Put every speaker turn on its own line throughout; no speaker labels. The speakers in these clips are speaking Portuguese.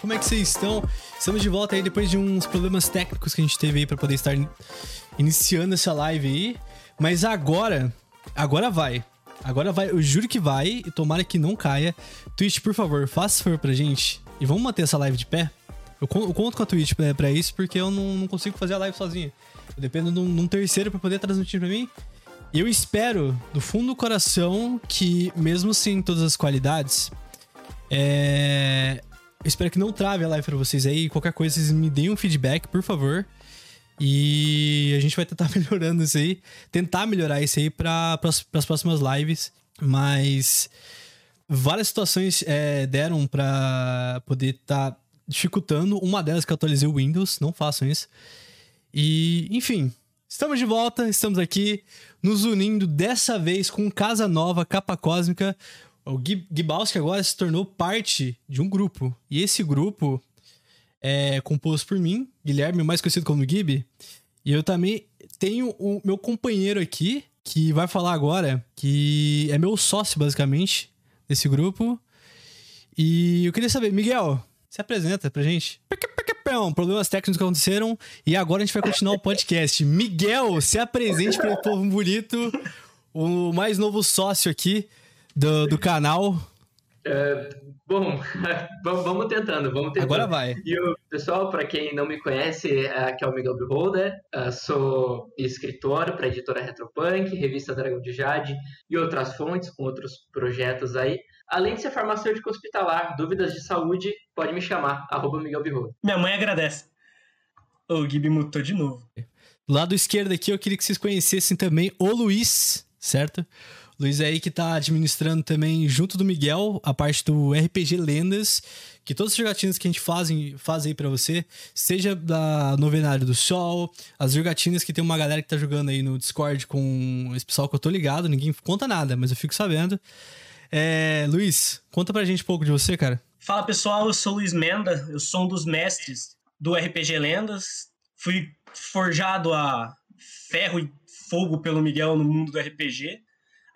Como é que vocês estão? Estamos de volta aí depois de uns problemas técnicos que a gente teve aí pra poder estar in- iniciando essa live aí. Mas agora, agora vai. Agora vai, eu juro que vai e tomara que não caia. Twitch, por favor, faça favor pra gente e vamos manter essa live de pé. Eu, eu conto com a Twitch pra, pra isso porque eu não, não consigo fazer a live sozinho. Eu dependo de um, de um terceiro pra poder transmitir pra mim. Eu espero, do fundo do coração, que mesmo sem todas as qualidades, é... espero que não trave a live pra vocês aí. Qualquer coisa, vocês me deem um feedback, por favor. E a gente vai tentar melhorando isso aí. Tentar melhorar isso aí para as próximas lives. Mas várias situações é, deram pra poder estar dificultando. Uma delas que eu atualizei o Windows. Não façam isso. E, enfim, estamos de volta, estamos aqui nos unindo dessa vez com Casa Nova, Capa Cósmica. O Gibowski agora se tornou parte de um grupo. E esse grupo é composto por mim, Guilherme, mais conhecido como Gib. E eu também tenho o meu companheiro aqui, que vai falar agora, que é meu sócio, basicamente, desse grupo. E eu queria saber, Miguel, se apresenta pra gente. Problemas técnicos que aconteceram e agora a gente vai continuar o podcast. Miguel, se apresente para o povo bonito, o mais novo sócio aqui do, do canal.
É, bom, vamos tentando, vamos tentando.
Agora vai.
E o pessoal, para quem não me conhece, aqui é o Miguel Beholder, ah, sou escritor para a editora Retropunk, revista Dragão de Jade e outras fontes com outros projetos aí. Além de ser farmacêutico hospitalar, dúvidas de saúde, pode me chamar, arroba Miguel Beholder.
Minha mãe agradece. O Gibi mutou de novo.
Do lado esquerdo aqui, eu queria que vocês conhecessem também o Luiz, certo? Luiz é aí que tá administrando também, junto do Miguel, a parte do RPG Lendas, que todas as jogatinas que a gente faz, faz aí pra você, seja da Novenário do Sol, as jogatinas que tem uma galera que tá jogando aí no Discord com esse pessoal que eu tô ligado, ninguém conta nada, mas eu fico sabendo. É, Luiz, conta pra gente um pouco de você, cara.
Fala pessoal, eu sou Luiz Menda, eu sou um dos mestres do RPG Lendas. Fui forjado a ferro e fogo pelo Miguel no mundo do RPG.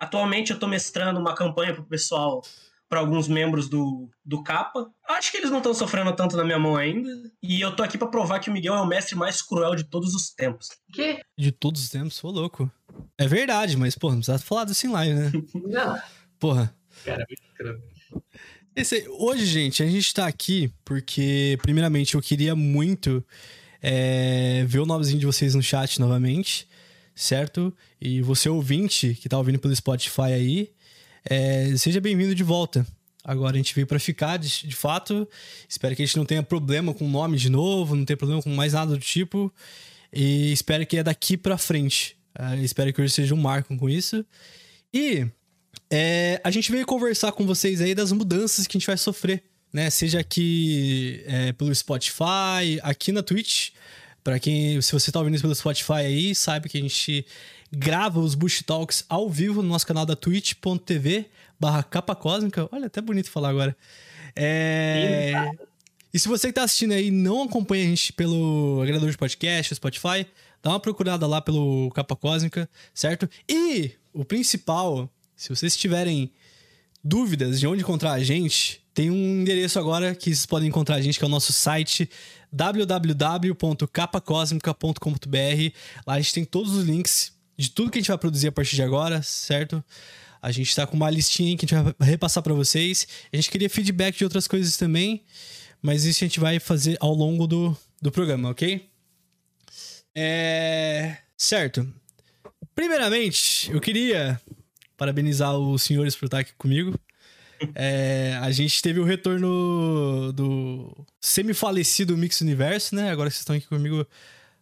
Atualmente eu tô mestrando uma campanha pro pessoal, para alguns membros do, do Capa. Acho que eles não estão sofrendo tanto na minha mão ainda. E eu tô aqui para provar que o Miguel é o mestre mais cruel de todos os tempos.
Que?
De todos os tempos, sou louco. É verdade, mas, pô, não precisa falar disso em live, né?
Não,
Porra.
cara, muito escroto.
Esse hoje, gente, a gente tá aqui porque, primeiramente, eu queria muito é, ver o nomezinho de vocês no chat novamente, certo? E você, ouvinte, que tá ouvindo pelo Spotify aí, é, seja bem-vindo de volta. Agora a gente veio pra ficar, de, de fato. Espero que a gente não tenha problema com o nome de novo, não tenha problema com mais nada do tipo. E espero que é daqui pra frente. Ah, espero que hoje seja um marco com isso. E é, a gente veio conversar com vocês aí das mudanças que a gente vai sofrer, né? Seja aqui é, pelo Spotify, aqui na Twitch. Pra quem, se você tá ouvindo isso pelo Spotify aí, sabe que a gente grava os Bush Talks ao vivo no nosso canal da twitch.tv barra capa cósmica. Olha, até bonito falar agora. É... E se você que tá assistindo aí e não acompanha a gente pelo agregador de podcast, Spotify, dá uma procurada lá pelo Capa Cósmica, certo? E o principal, se vocês tiverem dúvidas de onde encontrar a gente, tem um endereço agora que vocês podem encontrar a gente, que é o nosso site www.capacosmica.com.br. Lá a gente tem todos os links de tudo que a gente vai produzir a partir de agora, certo? A gente tá com uma listinha que a gente vai repassar pra vocês. A gente queria feedback de outras coisas também, mas isso a gente vai fazer ao longo do, do programa, ok? É. Certo. Primeiramente, eu queria parabenizar os senhores por estar aqui comigo. É, a gente teve o retorno do semi-falecido Mix Universo, né? Agora vocês estão aqui comigo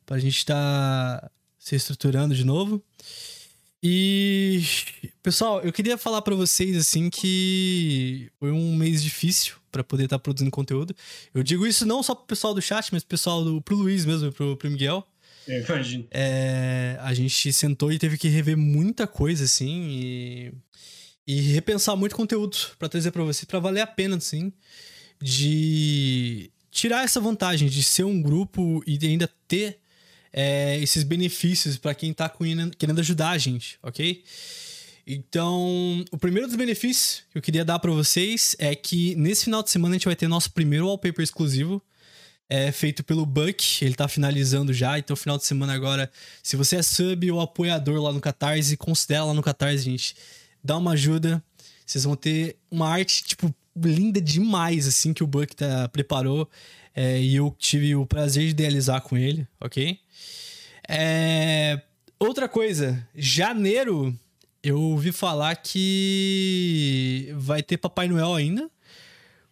pra gente estar se estruturando de novo. E, pessoal, eu queria falar pra vocês, assim, que foi um mês difícil pra poder estar produzindo conteúdo. Eu digo isso não só pro pessoal do chat, mas pro pessoal do, pro Luiz mesmo, pro, pro Miguel.
Eu imagino.
É, a gente sentou e teve que rever muita coisa, assim, e, e repensar muito conteúdo pra trazer pra você, pra valer a pena, assim, de tirar essa vantagem de ser um grupo e de ainda ter é, esses benefícios pra quem tá querendo ajudar a gente, ok? Então, o primeiro dos benefícios que eu queria dar para vocês é que nesse final de semana a gente vai ter nosso primeiro wallpaper exclusivo, é feito pelo Buck, ele tá finalizando já, então final de semana agora, se você é sub ou apoiador lá no Catarse, considera lá no Catarse, gente, dá uma ajuda, vocês vão ter uma arte, tipo, linda demais, assim, que o Buck tá, preparou, é, e eu tive o prazer de idealizar com ele, ok? É... Outra coisa, janeiro eu ouvi falar que vai ter Papai Noel ainda.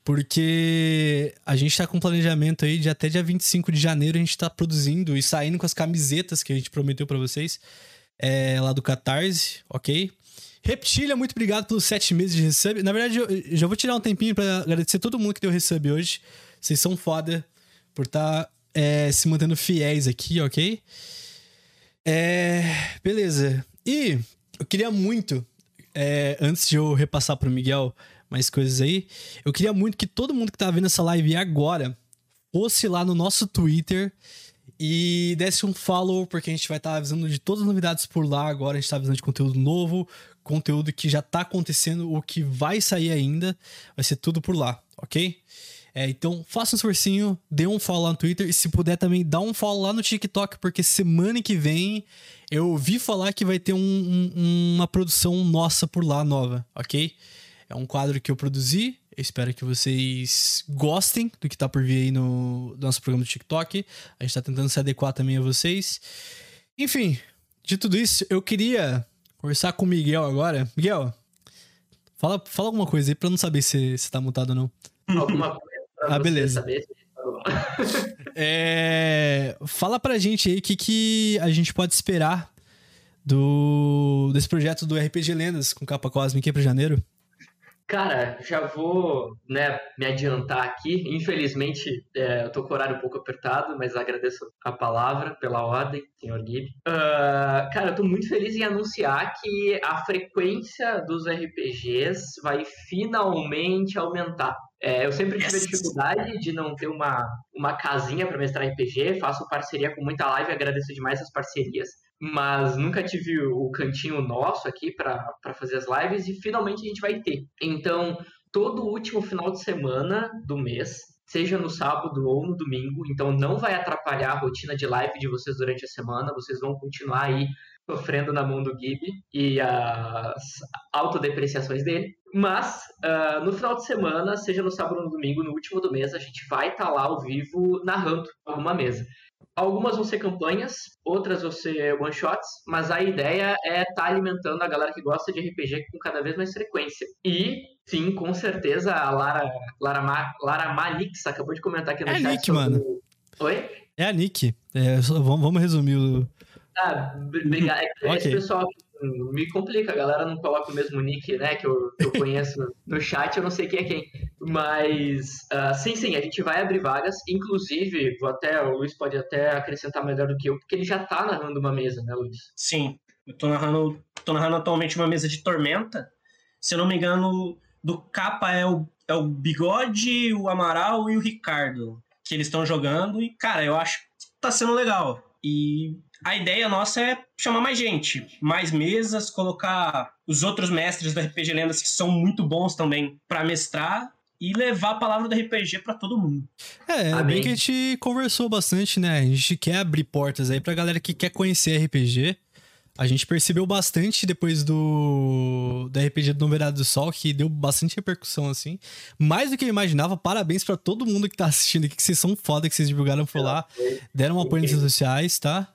Porque a gente tá com planejamento aí de até dia 25 de janeiro a gente tá produzindo e saindo com as camisetas que a gente prometeu para vocês é, lá do Catarse, ok? Reptilha, muito obrigado pelos sete meses de resub. Na verdade, eu já vou tirar um tempinho para agradecer todo mundo que deu resub hoje. Vocês são foda por estar tá, é, se mantendo fiéis aqui, ok? É, beleza. E eu queria muito, é, antes de eu repassar pro Miguel mais coisas aí, eu queria muito que todo mundo que tá vendo essa live agora fosse lá no nosso Twitter e desse um follow, porque a gente vai estar tá avisando de todas as novidades por lá agora. A gente tá avisando de conteúdo novo, conteúdo que já tá acontecendo, o que vai sair ainda, vai ser tudo por lá, ok? É, então, faça um esforcinho, dê um follow lá no Twitter e se puder também dá um follow lá no TikTok, porque semana que vem eu ouvi falar que vai ter um, um, uma produção nossa por lá nova, ok? É um quadro que eu produzi. Eu espero que vocês gostem do que tá por vir aí no, no nosso programa do TikTok. A gente tá tentando se adequar também a vocês. Enfim, de tudo isso, eu queria conversar com o Miguel agora. Miguel, fala, fala alguma coisa aí pra não saber se, se tá mutado ou não.
Alguma coisa pra
ah, beleza.
saber se
é, fala pra gente aí o que, que a gente pode esperar do desse projeto do RPG Lendas com capa cósmica para janeiro.
Cara, já vou né, me adiantar aqui. Infelizmente, é, eu tô com o horário um pouco apertado, mas agradeço a palavra pela ordem, senhor Gib. Uh, cara, eu tô muito feliz em anunciar que a frequência dos RPGs vai finalmente aumentar. É, eu sempre tive a dificuldade de não ter uma, uma casinha para mestrar RPG, faço parceria com muita live, agradeço demais as parcerias mas nunca tive o cantinho nosso aqui para fazer as lives e finalmente a gente vai ter. Então, todo último final de semana do mês, seja no sábado ou no domingo, então não vai atrapalhar a rotina de live de vocês durante a semana, vocês vão continuar aí sofrendo na mão do Gib e as autodepreciações dele. Mas uh, no final de semana, seja no sábado ou no domingo, no último do mês, a gente vai estar tá lá ao vivo narrando alguma mesa. Algumas vão ser campanhas, outras vão ser one shots, mas a ideia é estar tá alimentando a galera que gosta de RPG com cada vez mais frequência. E, sim, com certeza, a Lara, Lara, Ma, Lara Manix acabou de comentar aqui no
é
chat.
É a Nick, sobre... mano.
Oi?
É a Nick. É, vamos, vamos resumir o.
Ah, obrigado. É
okay.
Esse pessoal me complica, a galera não coloca o mesmo nick, né, que eu, que eu conheço no chat, eu não sei quem é quem. Mas, uh, sim, sim, a gente vai abrir vagas, inclusive, vou até, o Luiz pode até acrescentar melhor do que eu, porque ele já tá narrando uma mesa, né, Luiz?
Sim, eu tô narrando, tô narrando atualmente uma mesa de Tormenta, se eu não me engano, do capa é o, é o Bigode, o Amaral e o Ricardo, que eles estão jogando, e, cara, eu acho que tá sendo legal. E a ideia nossa é chamar mais gente, mais mesas, colocar os outros mestres do RPG Lendas que são muito bons também para mestrar e levar a palavra do RPG para todo mundo.
É, é bem que a gente conversou bastante, né? A gente quer abrir portas aí pra galera que quer conhecer RPG. A gente percebeu bastante depois do, do RPG do Noverado do Sol, que deu bastante repercussão, assim. Mais do que eu imaginava. Parabéns para todo mundo que tá assistindo aqui, que vocês são foda, que vocês divulgaram por lá. Deram um apoio nas redes sociais, tá?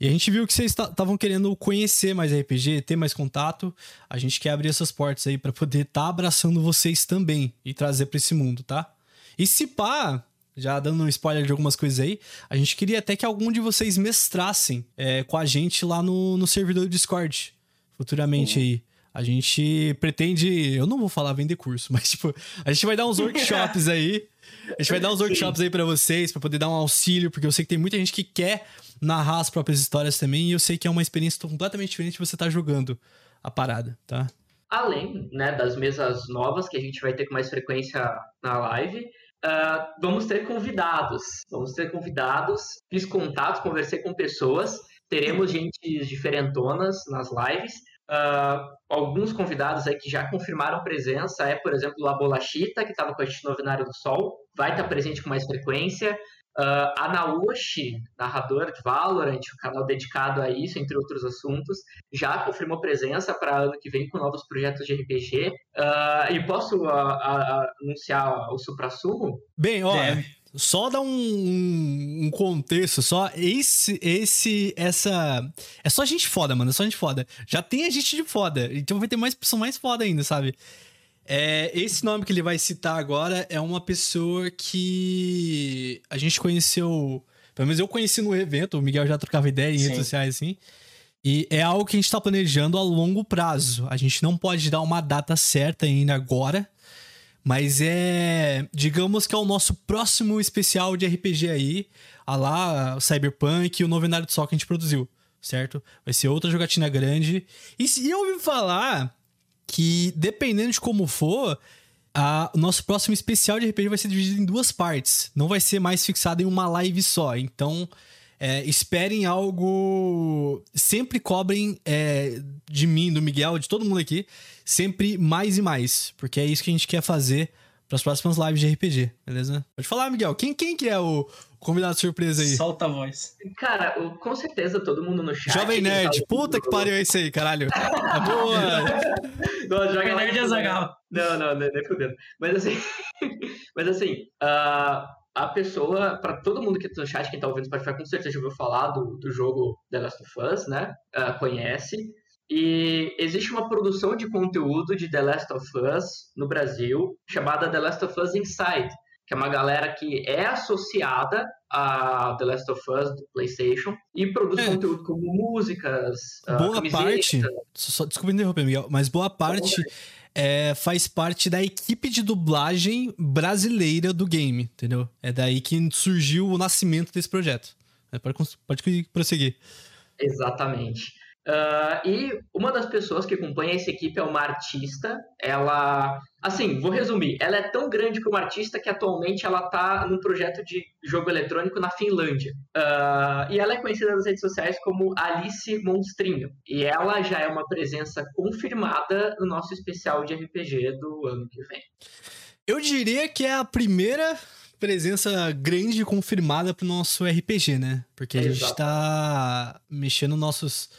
E a gente viu que vocês estavam querendo conhecer mais RPG, ter mais contato. A gente quer abrir essas portas aí para poder estar tá abraçando vocês também e trazer para esse mundo, tá? E se pá, já dando um spoiler de algumas coisas aí, a gente queria até que algum de vocês mestrassem é, com a gente lá no, no servidor do Discord, futuramente uhum. aí. A gente pretende. Eu não vou falar vender curso, mas tipo, a gente vai dar uns workshops aí. A gente vai dar uns workshops aí para vocês, para poder dar um auxílio, porque eu sei que tem muita gente que quer narrar as próprias histórias também, e eu sei que é uma experiência completamente diferente de você estar tá jogando a parada, tá?
Além né, das mesas novas que a gente vai ter com mais frequência na live, Uh, vamos ter convidados. Vamos ter convidados. Fiz contatos, conversei com pessoas. Teremos gente diferentonas nas lives. Uh, alguns convidados aí que já confirmaram presença é, por exemplo, a Bolachita, que estava com a gente no Novenário do Sol, vai estar presente com mais frequência. Uh, a Naoshi, narradora de Valorant, um canal dedicado a isso, entre outros assuntos, já confirmou presença para ano que vem com novos projetos de RPG. Uh, e posso uh, anunciar o Supra Sumo?
Bem, ó, é. só dar um, um, contexto, só esse, esse, essa. É só gente foda, mano, é só gente foda. Já tem a gente de foda, então vai ter mais pessoa mais foda ainda, sabe? É, esse nome que ele vai citar agora é uma pessoa que a gente conheceu. Pelo menos eu conheci no evento, o Miguel já trocava ideia em Sim. redes sociais assim. E é algo que a gente está planejando a longo prazo. A gente não pode dar uma data certa ainda agora. Mas é. Digamos que é o nosso próximo especial de RPG aí. A lá, o Cyberpunk e o Novenário do Sol que a gente produziu, certo? Vai ser outra jogatina grande. E se eu ouvi falar que dependendo de como for, a, o nosso próximo especial de RPG vai ser dividido em duas partes. Não vai ser mais fixado em uma live só. Então, é, esperem algo. Sempre cobrem é, de mim, do Miguel, de todo mundo aqui, sempre mais e mais. Porque é isso que a gente quer fazer para as próximas lives de RPG, beleza? Pode falar, Miguel. Quem, quem que é o convidado surpresa aí?
Solta a voz.
Cara, com certeza todo mundo no chat.
Jovem Nerd, tá puta que pariu é isso aí, caralho. A boa!
não, Jovem Nerd é Zagal. Não, não, nem fudendo. Mas assim, mas assim, uh, a pessoa, para todo mundo que tá no chat, quem tá ouvindo o Spotify, com certeza já ouviu falar do, do jogo The Last of Us, né? Uh, conhece. E existe uma produção de conteúdo de The Last of Us no Brasil, chamada The Last of Us Inside, que é uma galera que é associada a The Last of Us do PlayStation e produz é. conteúdo como músicas,
ah, boa parte. Só, desculpa interromper, Miguel, mas boa parte é, faz parte da equipe de dublagem brasileira do game, entendeu? É daí que surgiu o nascimento desse projeto. É, pode, pode prosseguir.
Exatamente. Uh, e uma das pessoas que acompanha essa equipe é uma artista. Ela, assim, vou resumir. Ela é tão grande como artista que atualmente ela está num projeto de jogo eletrônico na Finlândia. Uh, e ela é conhecida nas redes sociais como Alice Monstrinho. E ela já é uma presença confirmada no nosso especial de RPG do ano que vem.
Eu diria que é a primeira presença grande confirmada pro nosso RPG, né? Porque a gente está mexendo nossos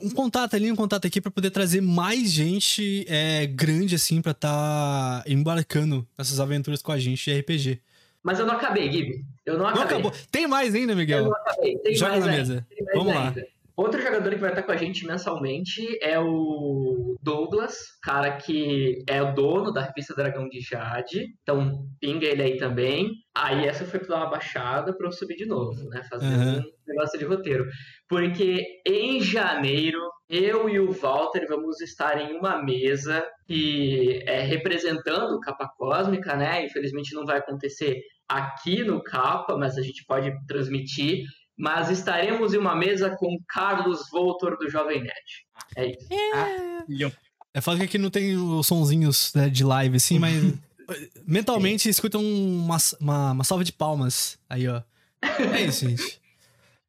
um contato ali, um contato aqui para poder trazer mais gente é, grande, assim, para estar tá embarcando nessas aventuras com a gente de RPG.
Mas eu não acabei, Gibi. Eu não acabei. Não acabou.
Tem mais ainda, Miguel?
Eu não acabei. Tem
Joga
mais
na mesa. Vamos ainda. lá.
Outro jogador que vai estar com a gente mensalmente é o Douglas, cara que é o dono da revista Dragão de Jade. Então, pinga ele aí também. Aí essa foi pra dar uma baixada pra eu subir de novo, né? Fazer uhum. um negócio de roteiro. Porque em janeiro, eu e o Walter vamos estar em uma mesa que é representando o Capa Cósmica, né? Infelizmente não vai acontecer aqui no Capa, mas a gente pode transmitir mas estaremos em uma mesa com Carlos Voltor do Jovem Nerd. É isso. É,
é foda que aqui não tem os sonzinhos né, de live, assim, mas mentalmente escutam uma, uma, uma salva de palmas aí, ó. É isso, gente.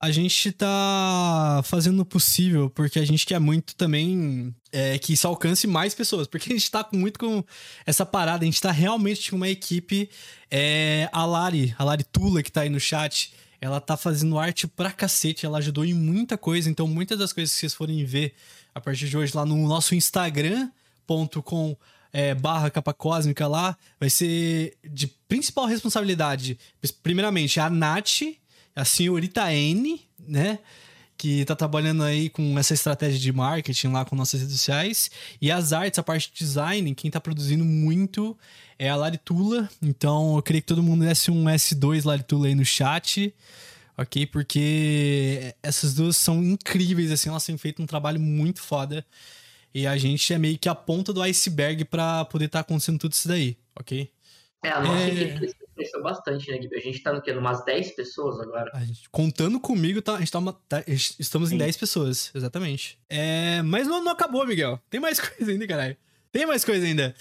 A gente tá fazendo o possível, porque a gente quer muito também é, que isso alcance mais pessoas. Porque a gente tá muito com essa parada, a gente tá realmente com uma equipe. É, a Lari, a Lari Tula, que tá aí no chat, ela tá fazendo arte pra cacete, ela ajudou em muita coisa, então muitas das coisas que vocês forem ver a partir de hoje lá no nosso Instagram.com é, barra capa cósmica lá, vai ser de principal responsabilidade, primeiramente, a Nath, a senhorita N, né? Que tá trabalhando aí com essa estratégia de marketing lá com nossas redes sociais. E as artes, a parte de design, quem tá produzindo muito é a Laritula. Então eu queria que todo mundo desse um S2 Laritula aí no chat. Ok? Porque essas duas são incríveis, assim, elas têm feito um trabalho muito foda. E a gente é meio que a ponta do iceberg para poder estar tá acontecendo tudo isso daí, ok?
É, a nossa é... equipe cresceu bastante, né, Gui? A gente tá no quê? Numas 10 pessoas agora.
Gente, contando comigo, tá, a gente tá uma, tá, estamos Sim. em 10 pessoas, exatamente. É, mas não, não acabou, Miguel. Tem mais coisa ainda, caralho. Tem mais coisa ainda.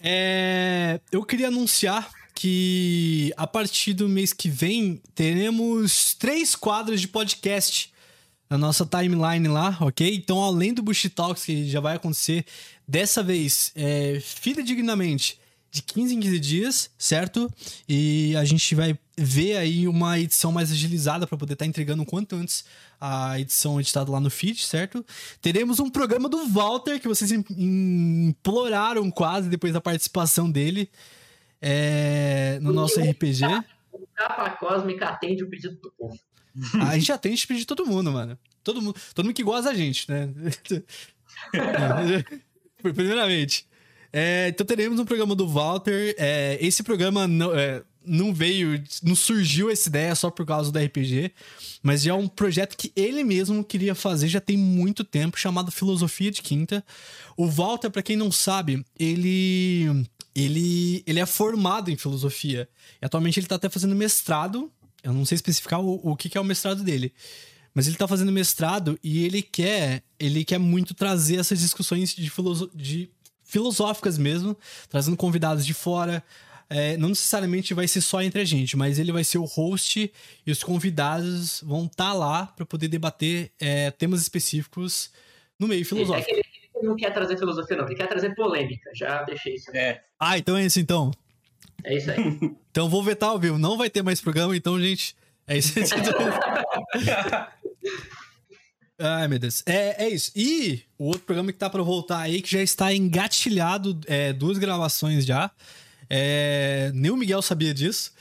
É, eu queria anunciar que a partir do mês que vem teremos três quadros de podcast na nossa timeline lá, ok? Então, além do Bush Talks, que já vai acontecer dessa vez, é, fidedignamente, de 15 em 15 dias, certo? E a gente vai ver aí uma edição mais agilizada para poder estar tá entregando o quanto antes a edição editada lá no feed, certo? Teremos um programa do Walter, que vocês imploraram quase depois da participação dele é, no nosso RPG.
O Capa Cósmica atende o pedido do povo.
A gente atende o pedido de todo mundo, mano. Todo mundo, todo mundo que gosta da gente, né? Primeiramente. É, então teremos um programa do Walter. É, esse programa não, é, não veio, não surgiu essa ideia só por causa do RPG, mas já é um projeto que ele mesmo queria fazer já tem muito tempo, chamado Filosofia de Quinta. O Walter, para quem não sabe, ele ele ele é formado em filosofia. E atualmente ele tá até fazendo mestrado. Eu não sei especificar o, o que, que é o mestrado dele. Mas ele tá fazendo mestrado e ele quer, ele quer muito trazer essas discussões de, filoso de filosóficas mesmo, trazendo convidados de fora. É, não necessariamente vai ser só entre a gente, mas ele vai ser o host e os convidados vão estar tá lá para poder debater é, temas específicos no meio filosófico.
Ele, ele não quer trazer filosofia, não, ele quer trazer polêmica. Já deixei isso.
É. Ah, então é isso então.
É isso aí.
então vou vetar ao vivo. Não vai ter mais programa, então, gente. É isso. Ai, meu Deus. É, é isso. E o outro programa que tá pra voltar aí, que já está engatilhado, é, duas gravações já. É, nem o Miguel sabia disso.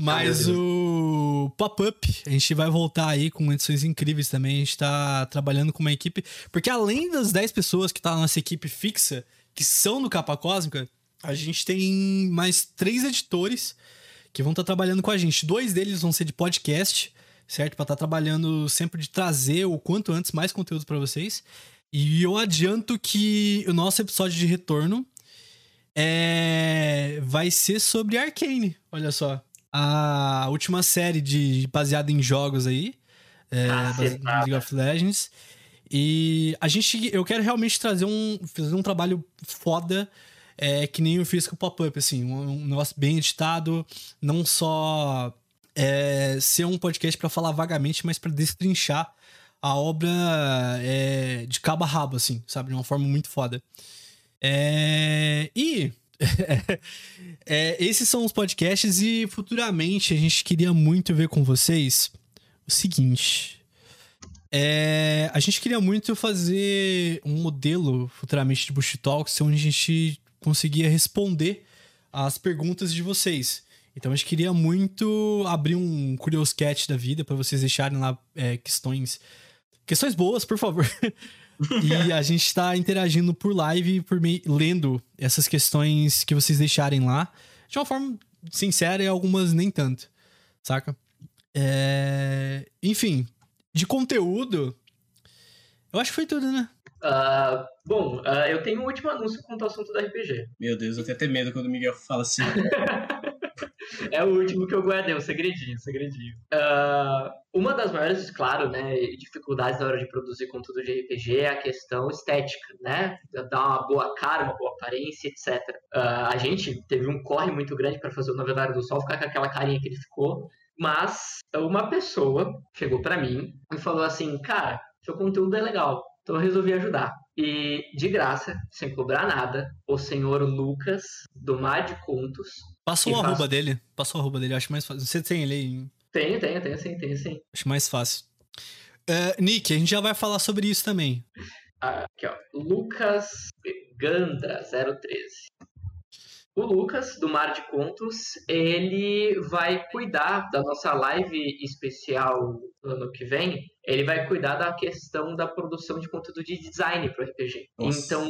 Mas o Pop-Up, a gente vai voltar aí com edições incríveis também. A gente tá trabalhando com uma equipe. Porque além das 10 pessoas que tá na nossa equipe fixa, que são do Capa Cósmica, a gente tem mais três editores que vão estar tá trabalhando com a gente. Dois deles vão ser de podcast certo? Para estar tá trabalhando sempre de trazer o quanto antes mais conteúdo para vocês. E eu adianto que o nosso episódio de retorno é... vai ser sobre Arcane, olha só. A última série de baseada em jogos aí, é, ah, baseada em League of Legends. E a gente, eu quero realmente trazer um, fazer um trabalho foda, é, que nem eu fiz com o Pop-Up, assim, um, um negócio bem editado, não só é, ser um podcast para falar vagamente, mas para destrinchar a obra é, de cabo a rabo, assim, sabe? De uma forma muito foda. É, e é, esses são os podcasts e futuramente a gente queria muito ver com vocês o seguinte. É, a gente queria muito fazer um modelo futuramente de Bush Talks onde a gente conseguia responder as perguntas de vocês. Então a gente queria muito abrir um Curious Cat da vida para vocês deixarem lá é, questões. Questões boas, por favor. e a gente está interagindo por live, por meio, lendo essas questões que vocês deixarem lá. De uma forma sincera e algumas nem tanto. Saca? É... Enfim, de conteúdo. Eu acho que foi tudo, né?
Uh, bom, uh, eu tenho um último anúncio quanto ao assunto do RPG.
Meu Deus, eu tenho até medo quando o Miguel fala assim.
é o último que eu guardei, um segredinho, um segredinho. Uh, uma das maiores, claro, né, dificuldades na hora de produzir conteúdo de RPG é a questão estética, né? Dar uma boa cara, uma boa aparência, etc. Uh, a gente teve um corre muito grande para fazer o Novidade do Sol ficar com aquela carinha que ele ficou, mas uma pessoa chegou para mim e falou assim, cara, seu conteúdo é legal, então eu resolvi ajudar. E de graça, sem cobrar nada, o senhor Lucas, do Mar de Contos.
Passa o arroba dele. Passa o arroba dele, acho mais fácil. Você tem ele aí?
Tenho, tenho, tenho sim, tenho sim.
Acho mais fácil. Uh, Nick, a gente já vai falar sobre isso também.
Aqui, ó. Lucas Gandra 013. O Lucas, do Mar de Contos, ele vai cuidar da nossa live especial no ano que vem. Ele vai cuidar da questão da produção de conteúdo de design para o RPG. Nossa. Então,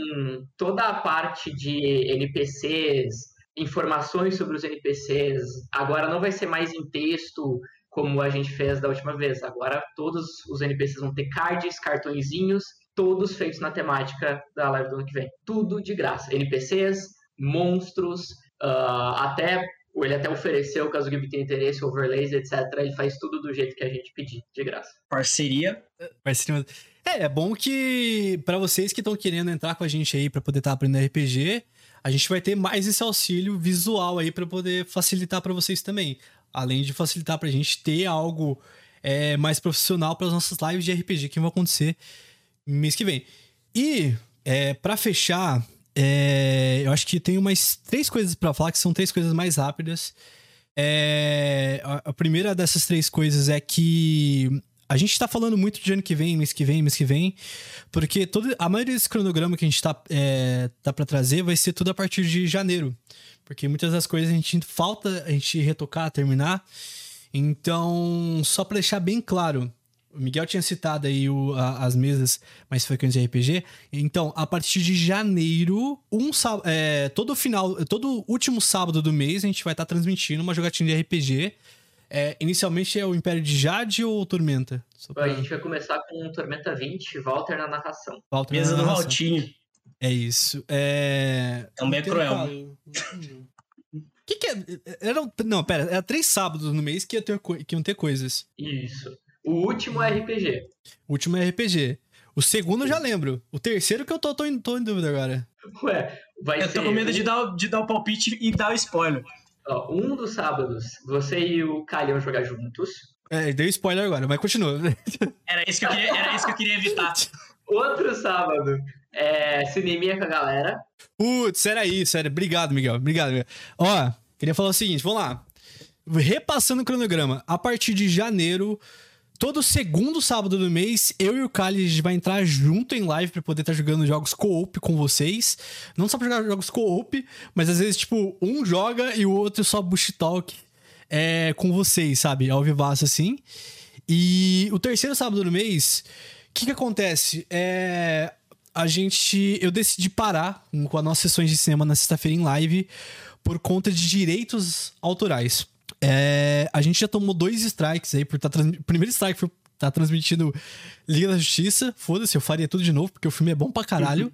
toda a parte de NPCs, informações sobre os NPCs, agora não vai ser mais em texto como a gente fez da última vez. Agora todos os NPCs vão ter cards, cartõezinhos, todos feitos na temática da live do ano que vem. Tudo de graça. NPCs, monstros, uh, até ele até ofereceu, caso o Gibi tenha interesse, overlays, etc. Ele faz tudo do jeito que a gente pedir, de graça.
Parceria.
Parceria. É, é bom que para vocês que estão querendo entrar com a gente aí para poder estar tá aprendendo RPG, a gente vai ter mais esse auxílio visual aí para poder facilitar para vocês também. Além de facilitar pra gente ter algo é, mais profissional para as nossas lives de RPG que vão acontecer mês que vem. E, é, para fechar, é, eu acho que tem umas três coisas para falar, que são três coisas mais rápidas. É, a, primeira dessas três coisas é que a gente tá falando muito de ano que vem, mês que vem, mês que vem, porque todo, a maioria desse cronograma que a gente tá, é, tá para trazer vai ser tudo a partir de janeiro. Porque muitas das coisas a gente falta a gente retocar, terminar. Então, só para deixar bem claro, o Miguel tinha citado aí o, a, as mesas mais frequentes de RPG. Então, a partir de janeiro, um é, todo final, todo último sábado do mês, a gente vai estar tá transmitindo uma jogatina de RPG é, inicialmente é o Império de Jade ou Tormenta?
Pra... A gente vai começar com Tormenta 20, Walter na narração.
Walter Mesa do Valtinho.
É isso. É.
Também é cruel.
que, que é? Era, não, pera, era três sábados no mês que, ia ter, que iam ter coisas.
Isso. O último é RPG.
O último é RPG. O segundo eu já lembro. O terceiro que eu tô, tô, em, tô em dúvida agora.
Ué, vai
eu
ser.
Eu tô com medo de dar, de dar o palpite e dar o spoiler.
Ó, um dos sábados, você e o Calhão jogar juntos.
É, deu spoiler agora, mas continua.
Era isso que eu queria, era isso que eu queria evitar.
Outro sábado, é cineminha com a galera.
Putz, era isso, era. Obrigado, Miguel. Obrigado, Miguel. Ó, queria falar o seguinte, vamos lá. Repassando o cronograma, a partir de janeiro, todo segundo sábado do mês, eu e o Kali a gente vai entrar junto em live para poder estar tá jogando jogos co-op com vocês. Não só pra jogar jogos co-op, mas às vezes, tipo, um joga e o outro só bush talk é, com vocês, sabe? Ao vivaço assim. E o terceiro sábado do mês, o que que acontece? É. A gente. Eu decidi parar com as nossas sessões de cinema na sexta-feira em live por conta de direitos autorais. É, a gente já tomou dois strikes aí por estar tá O primeiro strike foi tá transmitindo Liga da Justiça. Foda-se, eu faria tudo de novo, porque o filme é bom pra caralho. Uhum.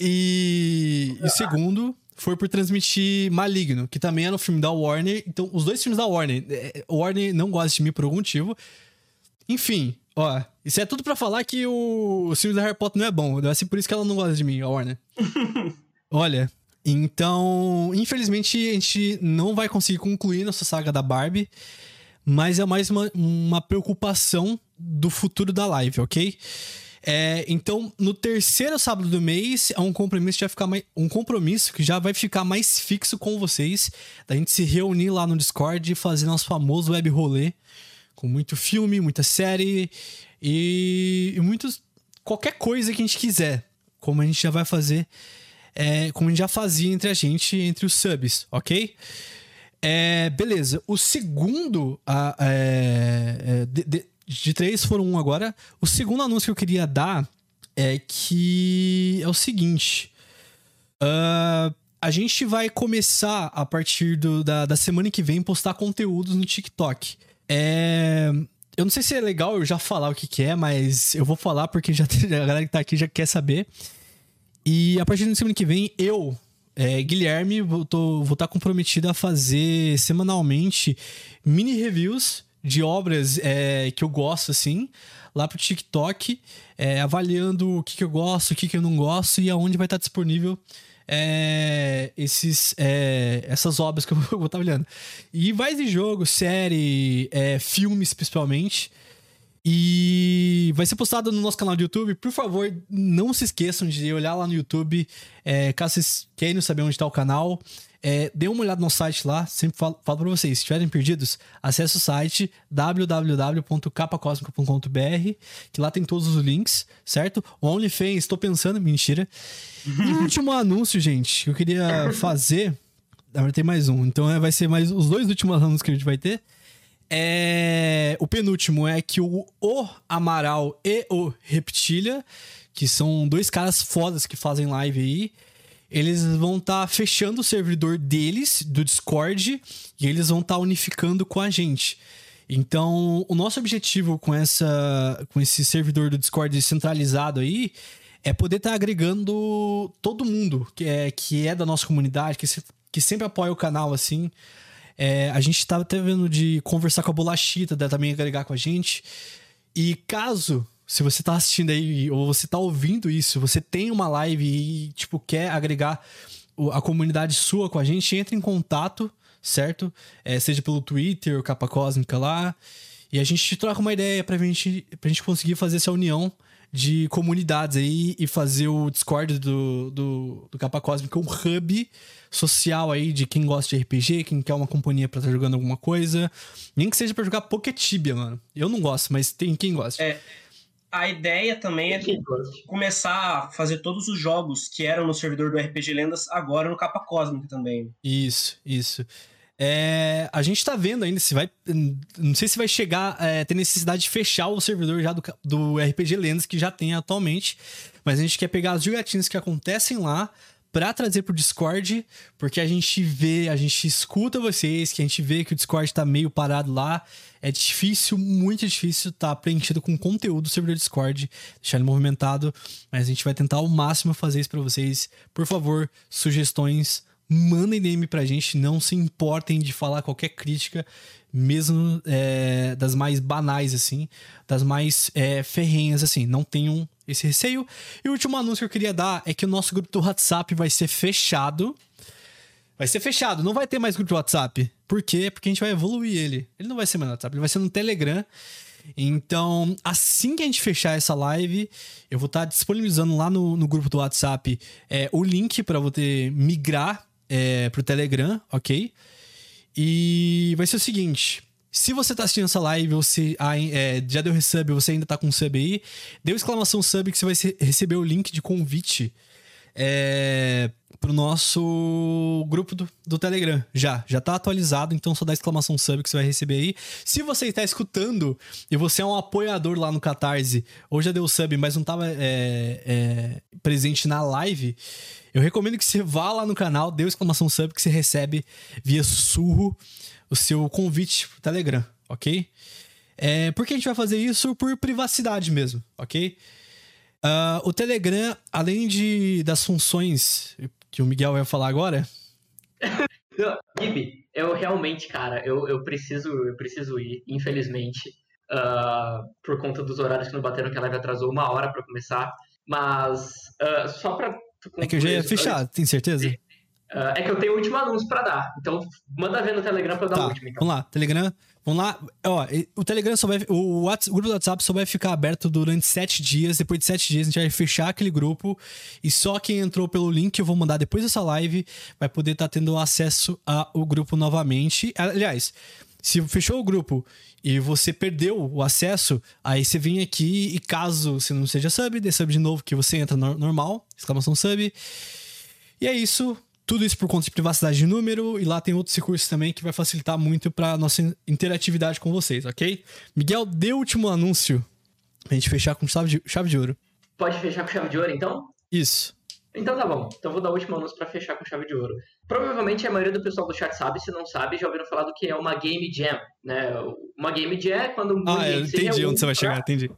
E, e segundo, foi por transmitir Maligno, que também era um filme da Warner. Então, os dois filmes da Warner. É, Warner não gosta de mim por algum motivo. Enfim, ó, isso é tudo para falar que o, o filme da Harry Potter não é bom. Deve ser por isso que ela não gosta de mim, a Warner. Olha, então, infelizmente, a gente não vai conseguir concluir nossa saga da Barbie, mas é mais uma, uma preocupação do futuro da live, ok? É, então, no terceiro sábado do mês, é um compromisso que já ficar mais, um compromisso que já vai ficar mais fixo com vocês, da gente se reunir lá no Discord e fazer nosso famoso web rolê com muito filme, muita série e, e muitos qualquer coisa que a gente quiser, como a gente já vai fazer é, como a gente já fazia entre a gente, entre os subs, ok? É, beleza. O segundo. A, é, é, de, de, de, três foram um agora. O segundo anúncio que eu queria dar é que é o seguinte. Uh, a gente vai começar a partir do, da, da semana que vem postar conteúdos no TikTok. É, eu não sei se é legal eu já falar o que, que é, mas eu vou falar porque já, a galera que tá aqui já quer saber. E a partir da semana que vem, eu, é, Guilherme, vou estar tá comprometido a fazer semanalmente mini reviews de obras é, que eu gosto, assim, lá pro TikTok, é, avaliando o que, que eu gosto, o que, que eu não gosto e aonde vai estar tá disponível é, esses, é, essas obras que eu vou estar tá olhando. E vai de jogo, série, é, filmes principalmente. E vai ser postado no nosso canal do YouTube. Por favor, não se esqueçam de olhar lá no YouTube. É, caso vocês queiram saber onde está o canal, é, dê uma olhada no site lá. Sempre falo, falo para vocês: se estiverem perdidos, acesse o site www.capacosmica.com.br, que lá tem todos os links, certo? OnlyFans, estou pensando, mentira. E o último anúncio, gente, que eu queria fazer. Verdade, tem mais um. Então é, vai ser mais os dois últimos anúncios que a gente vai ter. É... O penúltimo é que o, o Amaral e o Reptilha, que são dois caras fodas que fazem live aí, eles vão estar tá fechando o servidor deles, do Discord, e eles vão estar tá unificando com a gente. Então, o nosso objetivo com, essa, com esse servidor do Discord centralizado aí é poder estar tá agregando todo mundo que é, que é da nossa comunidade, que, se, que sempre apoia o canal assim. É, a gente estava até vendo de conversar com a Bolachita, dela também agregar com a gente. E caso, se você tá assistindo aí, ou você tá ouvindo isso, você tem uma live e, tipo, quer agregar a comunidade sua com a gente, entre em contato, certo? É, seja pelo Twitter, Capa Cósmica lá. E a gente troca uma ideia pra gente, pra gente conseguir fazer essa união de comunidades aí e fazer o Discord do, do, do Capa Cósmica um hub social aí de quem gosta de RPG, quem quer uma companhia pra estar tá jogando alguma coisa. Nem que seja pra jogar Poketibia, mano. Eu não gosto, mas tem quem gosta.
É. A ideia também é começar a fazer todos os jogos que eram no servidor do RPG Lendas agora no Capa Cósmica também.
Isso, isso. É, a gente tá vendo ainda se vai. Não sei se vai chegar é, ter necessidade de fechar o servidor já do, do RPG Lendas que já tem atualmente. Mas a gente quer pegar as jogatinas que acontecem lá para trazer pro Discord, porque a gente vê, a gente escuta vocês, que a gente vê que o Discord tá meio parado lá. É difícil, muito difícil tá preenchido com conteúdo do servidor Discord, deixar ele movimentado, mas a gente vai tentar ao máximo fazer isso para vocês. Por favor, sugestões, mandem DM pra gente, não se importem de falar qualquer crítica, mesmo é, das mais banais, assim, das mais é, ferrenhas, assim. Não tenham esse receio. E o último anúncio que eu queria dar é que o nosso grupo do WhatsApp vai ser fechado. Vai ser fechado, não vai ter mais grupo de WhatsApp. Por quê? Porque a gente vai evoluir ele. Ele não vai ser mais no WhatsApp, ele vai ser no Telegram. Então, assim que a gente fechar essa live, eu vou estar disponibilizando lá no, no grupo do WhatsApp é, o link para você migrar é, pro Telegram, ok? E vai ser o seguinte: se você tá assistindo essa live, você é, já deu resub, você ainda tá com sub aí, deu exclamação sub que você vai receber o link de convite é, pro nosso grupo do, do, Telegram. Já, já tá atualizado, então só dá exclamação sub que você vai receber aí. Se você está escutando e você é um apoiador lá no Catarse, ou já deu sub, mas não tava é, é, presente na live, eu recomendo que você vá lá no canal, dê exclamação sub que você recebe via sussurro o seu convite pro Telegram, ok? É, por que a gente vai fazer isso? Por privacidade mesmo, ok? Uh, o Telegram, além de das funções que o Miguel vai falar agora.
Gibi, eu realmente, cara, eu, eu preciso eu preciso ir, infelizmente, uh, por conta dos horários que não bateram, que a live atrasou uma hora para começar. Mas uh, só pra.
É que eu já ia fechar, tem certeza?
Uh, é que eu tenho o último anúncio para dar. Então, manda ver no Telegram para eu dar tá, o último. Então.
Vamos lá, Telegram. Vamos lá. Ó, o Telegram só vai. O, WhatsApp, o grupo do WhatsApp só vai ficar aberto durante sete dias. Depois de sete dias, a gente vai fechar aquele grupo. E só quem entrou pelo link que eu vou mandar depois dessa live vai poder estar tá tendo acesso ao grupo novamente. Aliás, se fechou o grupo e você perdeu o acesso, aí você vem aqui e caso você não seja sub, dê sub de novo que você entra no normal, exclamação sub. E é isso. Tudo isso por conta de privacidade de número, e lá tem outros recursos também que vai facilitar muito para nossa interatividade com vocês, ok? Miguel, dê o último anúncio pra gente fechar com chave de, chave de ouro.
Pode fechar com chave de ouro, então?
Isso.
Então tá bom. Então vou dar o último anúncio para fechar com chave de ouro. Provavelmente a maioria do pessoal do chat sabe, se não sabe, já ouviram falar do que é uma Game Jam, né? Uma Game Jam é quando um
Ah, eu entendi onde você vai chegar, entendi.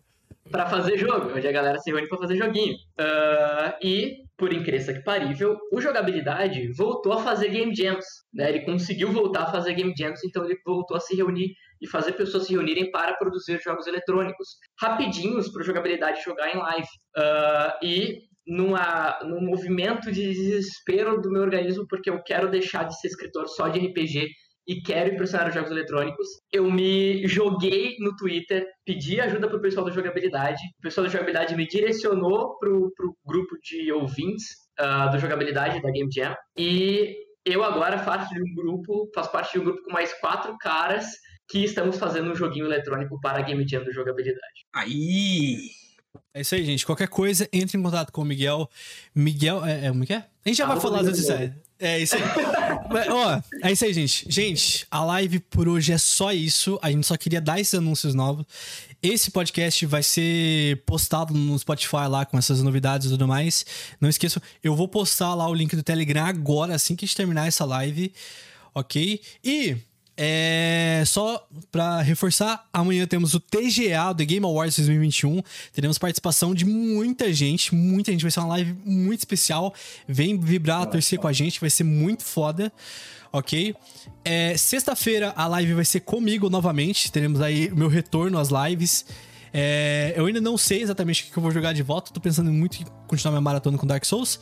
Para fazer jogo, onde a galera se reúne para fazer joguinho. Uh, e por incrível que parível, o jogabilidade voltou a fazer game jams, né? Ele conseguiu voltar a fazer game jams, então ele voltou a se reunir e fazer pessoas se reunirem para produzir jogos eletrônicos rapidinhos para jogabilidade jogar em live. Uh, e numa, num movimento de desespero do meu organismo, porque eu quero deixar de ser escritor só de RPG e quero impressionar os jogos eletrônicos, eu me joguei no Twitter, pedi ajuda pro pessoal da jogabilidade. O pessoal da jogabilidade me direcionou pro, pro grupo de ouvintes uh, do jogabilidade da Game Jam. E eu agora faço de um grupo, faço parte de um grupo com mais quatro caras que estamos fazendo um joguinho eletrônico para a Game Jam do jogabilidade.
Aí!
É isso aí, gente. Qualquer coisa, entre em contato com o Miguel. Miguel, é, é como é que é? A gente já ah, vai falar das é isso aí. Mas, ó, é isso aí, gente. Gente, a live por hoje é só isso. A gente só queria dar esses anúncios novos. Esse podcast vai ser postado no Spotify lá com essas novidades e tudo mais. Não esqueçam, eu vou postar lá o link do Telegram agora, assim que a gente terminar essa live. Ok? E é, só para reforçar, amanhã temos o TGA do Game Awards 2021. Teremos participação de muita gente, muita gente. Vai ser uma live muito especial. Vem vibrar, torcer com a gente, vai ser muito foda. Ok? É, Sexta-feira a live vai ser comigo novamente. Teremos aí o meu retorno às lives. É, eu ainda não sei exatamente o que eu vou jogar de volta. Tô pensando muito em continuar minha maratona com Dark Souls.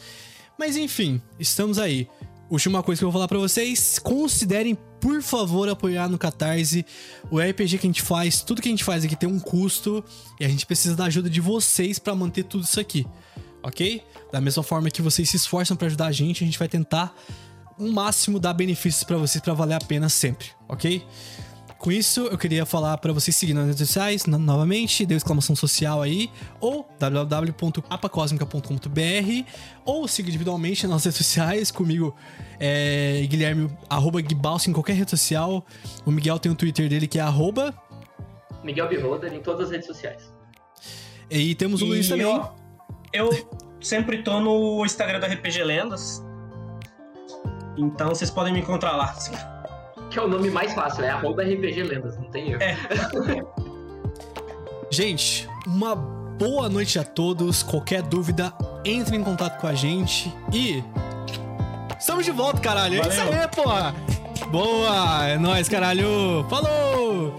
Mas enfim, estamos aí. Última coisa que eu vou falar pra vocês: considerem, por favor, apoiar no Catarse. O RPG que a gente faz, tudo que a gente faz aqui tem um custo e a gente precisa da ajuda de vocês pra manter tudo isso aqui, ok? Da mesma forma que vocês se esforçam pra ajudar a gente, a gente vai tentar o máximo dar benefícios pra vocês pra valer a pena sempre, ok? Com isso, eu queria falar pra vocês seguirem nas redes sociais, no- novamente, deu exclamação social aí, ou www.apacosmica.com.br, ou siga individualmente nas redes sociais, comigo, é, Guilherme, arroba Guibalso em qualquer rede social. O Miguel tem o Twitter dele que é arroba,
Miguel Beholder em todas as redes sociais.
e temos o Luiz
E
também.
Eu, eu sempre tô no Instagram do RPG Lendas. Então vocês podem me encontrar lá.
Que é o nome mais fácil, é arroba RPG Lendas, não tem erro.
É.
Gente, uma boa noite a todos. Qualquer dúvida, entre em contato com a gente e. Estamos de volta, caralho. É isso
Valeu.
aí, porra. Boa, é nóis, caralho. Falou!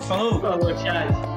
Falou!
Falou, tchau.